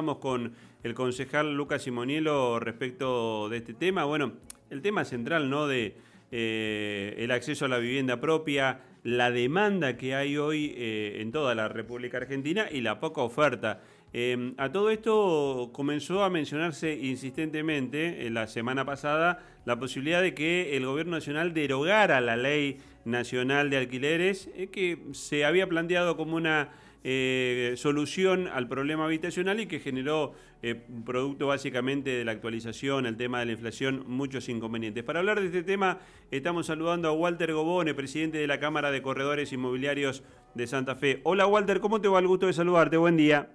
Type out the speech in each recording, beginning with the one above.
Con el concejal Lucas Simonielo respecto de este tema. Bueno, el tema central, ¿no? De eh, el acceso a la vivienda propia, la demanda que hay hoy eh, en toda la República Argentina y la poca oferta. Eh, a todo esto comenzó a mencionarse insistentemente en la semana pasada la posibilidad de que el gobierno nacional derogara la ley nacional de alquileres que se había planteado como una eh, solución al problema habitacional y que generó, eh, producto básicamente de la actualización, el tema de la inflación, muchos inconvenientes. Para hablar de este tema, estamos saludando a Walter Gobone, presidente de la Cámara de Corredores Inmobiliarios de Santa Fe. Hola Walter, ¿cómo te va? El gusto de saludarte, buen día.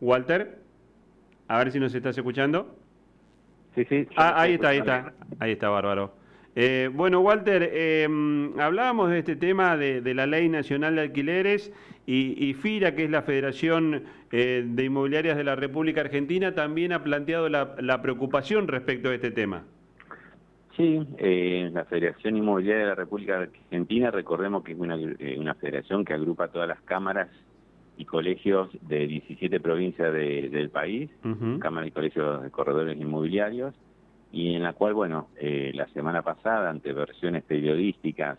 Walter, a ver si nos estás escuchando. Sí, sí. Ah, ahí está, ahí está. Ahí está, bárbaro. Eh, bueno, Walter, eh, hablábamos de este tema de, la Ley Nacional de Alquileres y, FIRA, que es la Federación eh, de Inmobiliarias de la República Argentina, también ha planteado la, preocupación respecto a este tema. Sí, la Federación Inmobiliaria de la República Argentina, recordemos que es una, federación que agrupa todas las cámaras y colegios de 17 provincias del país, cámaras y colegios de corredores inmobiliarios, y en la cual, bueno, eh, la semana pasada, ante versiones periodísticas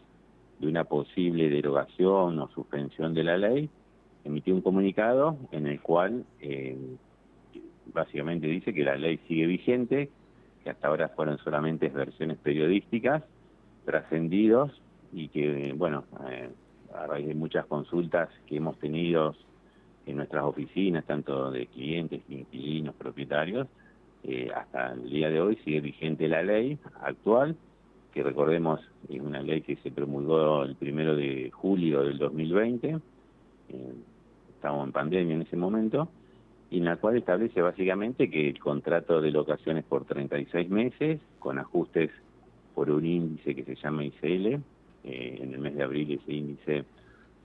de una posible derogación o suspensión de la ley, emitió un comunicado en el cual eh, básicamente dice que la ley sigue vigente, que hasta ahora fueron solamente versiones periodísticas, trascendidos y que, bueno, eh, a raíz de muchas consultas que hemos tenido en nuestras oficinas, tanto de clientes, inquilinos, propietarios, eh, hasta el día de hoy sigue vigente la ley actual, que recordemos es una ley que se promulgó el primero de julio del 2020, eh, estábamos en pandemia en ese momento, y en la cual establece básicamente que el contrato de locaciones por 36 meses, con ajustes por un índice que se llama ICL, eh, en el mes de abril ese índice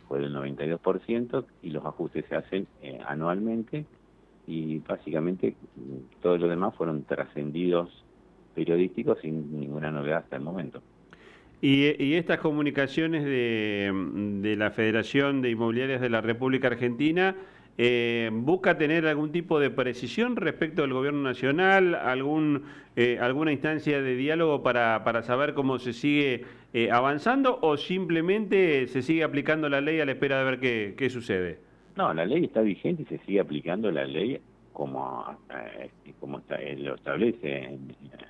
fue del 92%, y los ajustes se hacen anualmente, y básicamente todo lo demás fueron trascendidos periodísticos sin ninguna novedad hasta el momento. Y, estas comunicaciones de, la Federación de Inmobiliarias de la República Argentina eh, busca tener algún tipo de precisión respecto del gobierno nacional, algún eh, alguna instancia de diálogo para, para saber cómo se sigue eh, avanzando o simplemente se sigue aplicando la ley a la espera de ver qué, qué sucede. No, la ley está vigente y se sigue aplicando la ley como, eh, como está, lo establece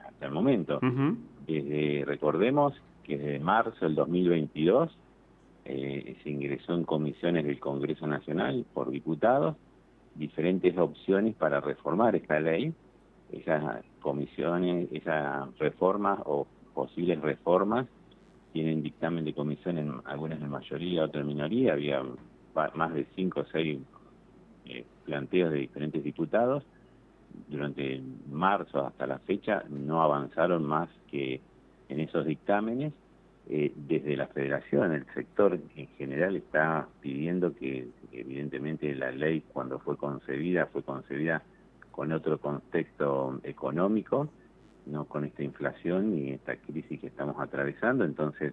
hasta el momento. recordemos que desde marzo del 2022 eh, se ingresó en comisiones del Congreso Nacional por diputados diferentes opciones para reformar esta ley. Esas comisiones, esas reformas o posibles reformas tienen dictamen de comisión en algunas en mayoría, otras en minoría. Había más de cinco o seis eh, planteos de diferentes diputados. Durante marzo hasta la fecha no avanzaron más que en esos dictámenes. Eh, desde la federación, el sector en general está pidiendo que evidentemente la ley cuando fue concebida fue concebida con otro contexto económico, no con esta inflación y esta crisis que estamos atravesando. Entonces,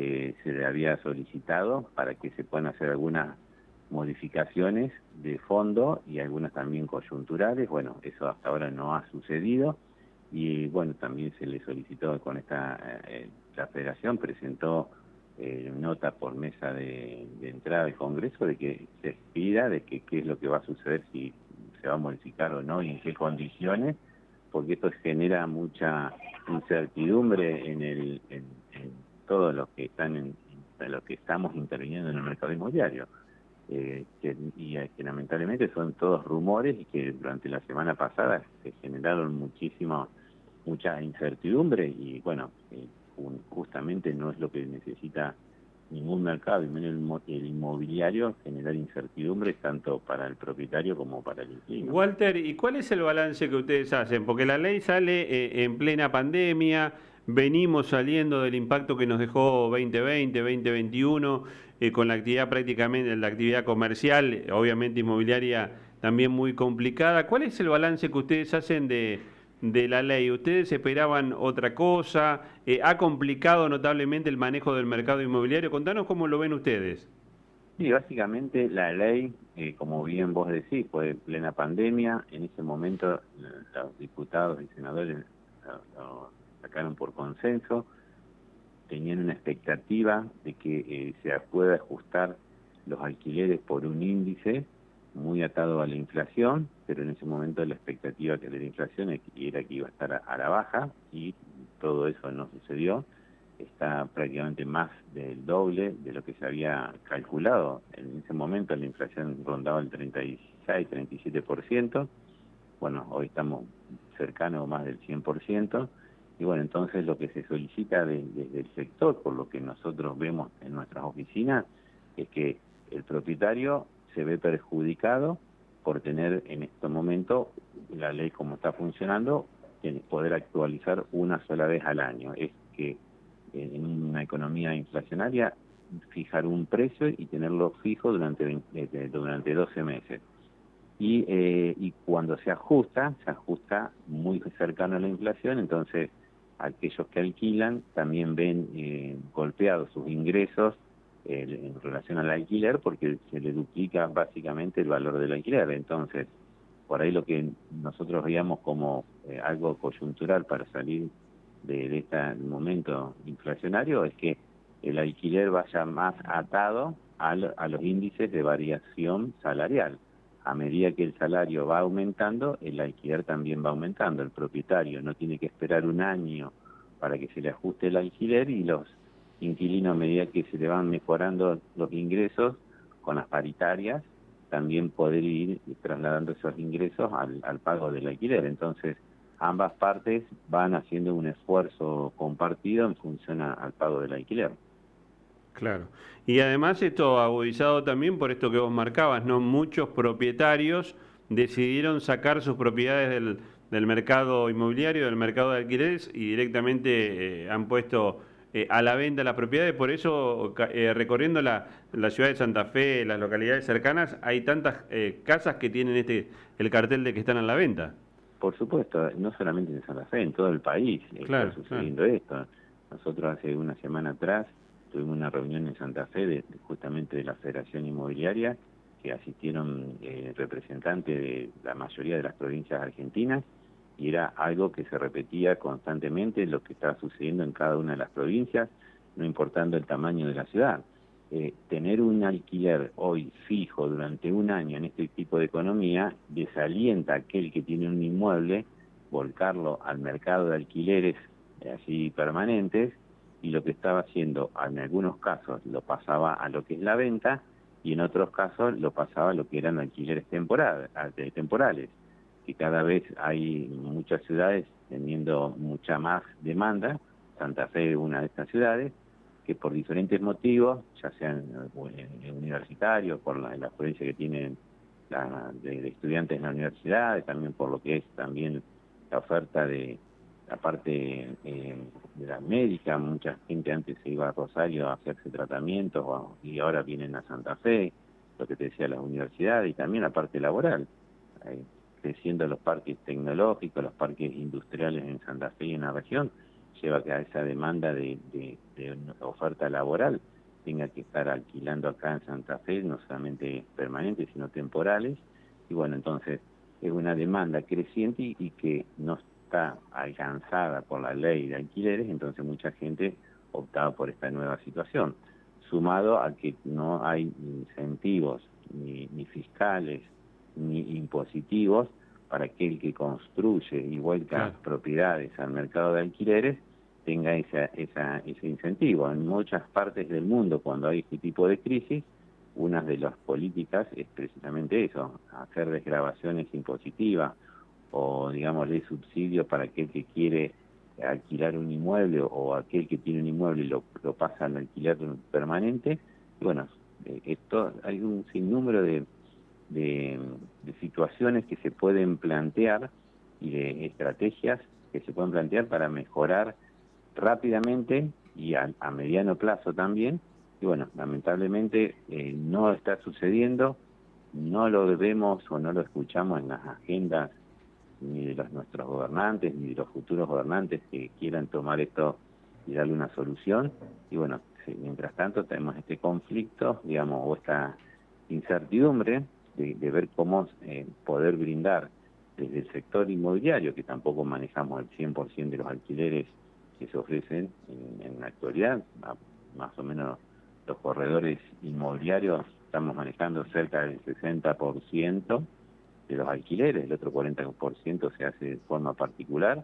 eh, se le había solicitado para que se puedan hacer algunas modificaciones de fondo y algunas también coyunturales. Bueno, eso hasta ahora no ha sucedido y bueno, también se le solicitó con esta, eh, la federación presentó eh, nota por mesa de, entrada del Congreso de que se pida de que qué es lo que va a suceder si se va a modificar o no y en qué condiciones, porque esto genera mucha incertidumbre en el todos los que están en, los que estamos interviniendo en el mercado inmobiliario. Eh, que, y eh, que lamentablemente son todos rumores y que durante la semana pasada se generaron muchísima mucha incertidumbre y bueno eh, justamente no es lo que necesita ningún mercado y menos el, inmobiliario generar incertidumbre tanto para el propietario como para el inquilino. Walter, ¿y cuál es el balance que ustedes hacen? Porque la ley sale en plena pandemia, venimos saliendo del impacto que nos dejó 2020, 2021, eh, con la actividad prácticamente, la actividad comercial, obviamente inmobiliaria también muy complicada. ¿Cuál es el balance que ustedes hacen de, la ley? ¿Ustedes esperaban otra cosa? Eh, ¿Ha complicado notablemente el manejo del mercado inmobiliario? Contanos cómo lo ven ustedes. Sí, básicamente la ley, eh, como bien vos decís, fue plena pandemia. En ese momento los diputados y senadores sacaron por consenso. Tenían una expectativa de que eh, se pueda ajustar los alquileres por un índice muy atado a la inflación, pero en ese momento la expectativa que de la inflación era que iba a estar a la baja y todo eso no sucedió está prácticamente más del doble de lo que se había calculado. En ese momento la inflación rondaba el 36-37%, bueno, hoy estamos cercanos más del 100%, y bueno, entonces lo que se solicita desde el sector, por lo que nosotros vemos en nuestras oficinas, es que el propietario se ve perjudicado por tener en este momento la ley como está funcionando, poder actualizar una sola vez al año. Es que en una economía inflacionaria fijar un precio y tenerlo fijo durante, eh, durante 12 meses. Y, eh, y cuando se ajusta, se ajusta muy cercano a la inflación, entonces aquellos que alquilan también ven eh, golpeados sus ingresos en relación al alquiler porque se le duplica básicamente el valor del alquiler. Entonces, por ahí lo que nosotros veíamos como algo coyuntural para salir de, este momento inflacionario es que el alquiler vaya más atado a los índices de variación salarial. A medida que el salario va aumentando, el alquiler también va aumentando. El propietario no tiene que esperar un año para que se le ajuste el alquiler y los inquilinos, a medida que se le van mejorando los ingresos con las paritarias, también poder ir trasladando esos ingresos al, al pago del alquiler. Entonces, ambas partes van haciendo un esfuerzo compartido en función al pago del alquiler. Claro. Y además esto agudizado también por esto que vos marcabas, ¿no? Muchos propietarios decidieron sacar sus propiedades del, del mercado inmobiliario, del mercado de alquileres y directamente eh, han puesto eh, a la venta las propiedades. Por eso, eh, recorriendo la, la, ciudad de Santa Fe, las localidades cercanas, hay tantas casas que tienen este el cartel de que están a la venta. Por supuesto, no solamente en Santa Fe, en todo el país está sucediendo esto. Nosotros hace una semana atrás tuvimos una reunión en Santa Fe de, justamente de la Federación Inmobiliaria que asistieron eh, representantes de la mayoría de las provincias argentinas y era algo que se repetía constantemente lo que estaba sucediendo en cada una de las provincias, no importando el tamaño de la ciudad. Eh, tener un alquiler hoy fijo durante un año en este tipo de economía desalienta a aquel que tiene un inmueble volcarlo al mercado de alquileres eh, así permanentes y lo que estaba haciendo en algunos casos lo pasaba a lo que es la venta y en otros casos lo pasaba a lo que eran alquileres temporales, que cada vez hay muchas ciudades teniendo mucha más demanda, Santa Fe es una de estas ciudades, que por diferentes motivos, ya sean eh, universitarios, por la, la experiencia que tienen de, estudiantes en la universidad, también por lo que es también la oferta de la parte eh, de la médica, mucha gente antes se iba a Rosario a hacerse tratamientos y ahora vienen a Santa Fe, lo que te decía las universidades y también la parte laboral, creciendo los parques tecnológicos, los parques industriales en Santa Fe y en la región, lleva a esa demanda de, oferta laboral tenga que estar alquilando acá en Santa Fe, no solamente permanentes, sino temporales. Y bueno, entonces es una demanda creciente y, que no está alcanzada por la ley de alquileres, entonces mucha gente optaba por esta nueva situación. Sumado a que no hay incentivos ni, ni fiscales ni impositivos para aquel que construye y vuelca propiedades al mercado de alquileres tenga esa, esa, ese incentivo. En muchas partes del mundo, cuando hay este tipo de crisis, una de las políticas es precisamente eso, hacer desgrabaciones impositivas o, digamos, de subsidios para aquel que quiere alquilar un inmueble o aquel que tiene un inmueble y lo, lo pasa al alquiler permanente. Y bueno, eh, esto hay un sinnúmero de, de, de situaciones que se pueden plantear y de estrategias que se pueden plantear para mejorar rápidamente y a, mediano plazo también. Y bueno, lamentablemente eh, no está sucediendo, no lo vemos o no lo escuchamos en las agendas ni de los, nuestros gobernantes ni de los futuros gobernantes que quieran tomar esto y darle una solución. Y bueno, mientras tanto tenemos este conflicto, digamos, o esta incertidumbre de, ver cómo eh, poder brindar desde el sector inmobiliario, que tampoco manejamos el 100% de los alquileres que se ofrecen en, la actualidad, más o menos los corredores inmobiliarios estamos manejando cerca del 60% de los alquileres, el otro 40% se hace de forma particular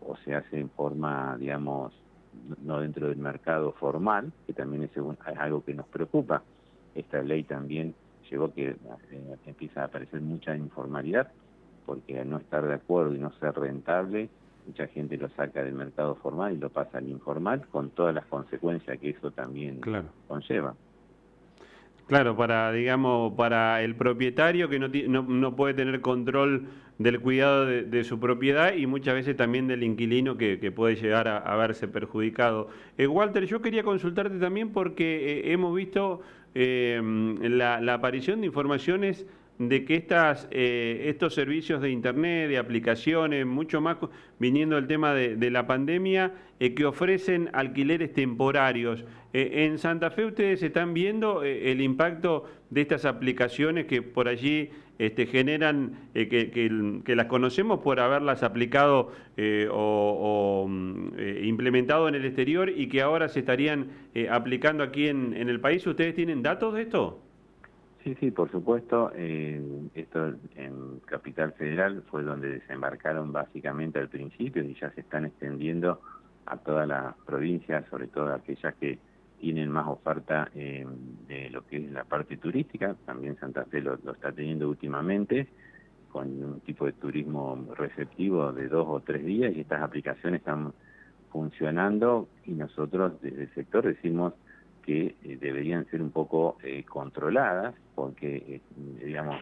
o se hace en forma, digamos, no dentro del mercado formal, que también es, algo que nos preocupa. Esta ley también llegó que eh, empieza a aparecer mucha informalidad, porque al no estar de acuerdo y no ser rentable, mucha gente lo saca del mercado formal y lo pasa al informal, con todas las consecuencias que eso también conlleva. Claro, para, digamos, para el propietario que no, no, no puede tener control del cuidado de, su propiedad y muchas veces también del inquilino que, puede llegar a, verse perjudicado. Eh, Walter, yo quería consultarte también porque eh, hemos visto eh, la, la aparición de informaciones de que estas, eh, estos servicios de Internet, de aplicaciones, mucho más viniendo el tema de, la pandemia, eh, que ofrecen alquileres temporarios. Eh, en Santa Fe ustedes están viendo el impacto de estas aplicaciones que por allí este, generan, que, las conocemos por haberlas aplicado o, mm, implementado en el exterior y que ahora se estarían aplicando aquí en el país. ¿Ustedes tienen datos de esto? Sí, sí, por supuesto. esto en Capital Federal fue donde desembarcaron básicamente al principio y ya se están extendiendo a todas las provincias, sobre todo aquellas que tienen más oferta eh, de lo que es la parte turística. También Santa Fe lo, está teniendo últimamente con un tipo de turismo receptivo de dos o tres días y estas aplicaciones están funcionando y nosotros desde el sector decimos que eh, deberían ser un poco eh, controladas, porque, eh, digamos,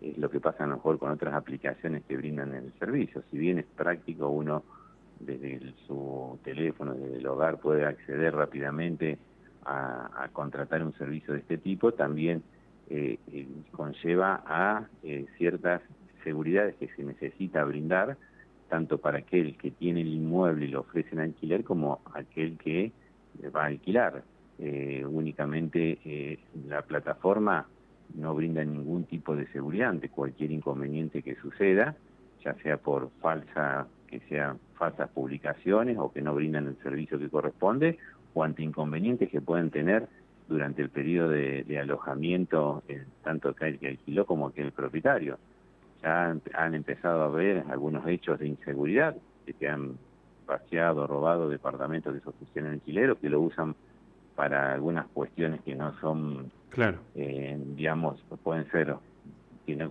es lo que pasa a lo mejor con otras aplicaciones que brindan el servicio. Si bien es práctico, uno desde su teléfono, desde el hogar, puede acceder rápidamente a, contratar un servicio de este tipo, también conlleva a ciertas seguridades que se necesita brindar, tanto para aquel que tiene el inmueble y lo ofrece en alquiler, como aquel que va a alquilar eh, únicamente eh, la plataforma no brinda ningún tipo de seguridad ante cualquier inconveniente que suceda, ya sea por falsa que sean falsas publicaciones o que no brindan el servicio que corresponde, o ante inconvenientes que pueden tener durante el periodo de, alojamiento, eh, tanto aquel que alquiló como aquel propietario. Ya han, empezado a haber algunos hechos de inseguridad, de que han vaciado, robado departamentos de esos en alquileros, que lo usan para algunas cuestiones que no son, claro. Eh, digamos, pueden ser que no,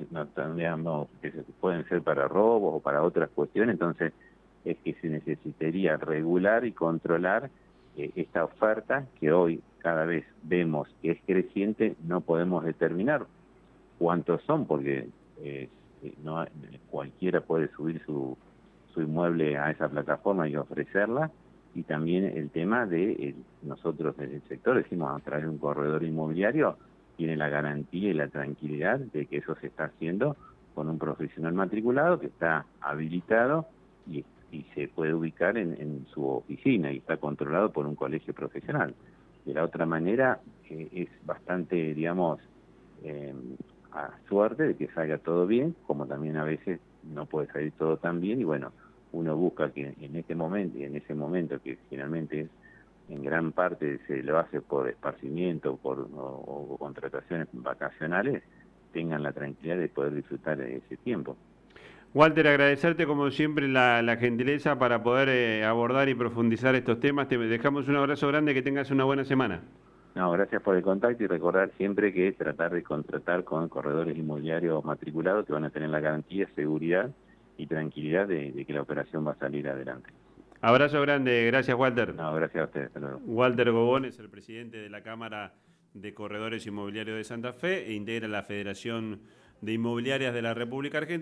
digamos, que pueden ser para robos o para otras cuestiones, entonces es que se necesitaría regular y controlar eh, esta oferta que hoy cada vez vemos que es creciente, no podemos determinar cuántos son, porque eh, no cualquiera puede subir su, su inmueble a esa plataforma y ofrecerla, y también el tema de eh, nosotros en el sector decimos a través de un corredor inmobiliario tiene la garantía y la tranquilidad de que eso se está haciendo con un profesional matriculado que está habilitado y, se puede ubicar en, su oficina y está controlado por un colegio profesional. De la otra manera eh, es bastante, digamos, eh, a suerte de que salga todo bien, como también a veces no puede salir todo tan bien y bueno, uno busca que en este momento y en ese momento que finalmente es en gran parte se lo hace por esparcimiento por, o, contrataciones vacacionales, tengan la tranquilidad de poder disfrutar de ese tiempo. Walter, agradecerte como siempre la, gentileza para poder eh, abordar y profundizar estos temas. Te dejamos un abrazo grande, que tengas una buena semana. No, gracias por el contacto y recordar siempre que tratar de contratar con corredores inmobiliarios matriculados que van a tener la garantía, seguridad y tranquilidad de, que la operación va a salir adelante. Abrazo grande, gracias Walter. No, gracias a ustedes. Walter Gobón es el presidente de la Cámara de Corredores Inmobiliarios de Santa Fe e integra la Federación de Inmobiliarias de la República Argentina.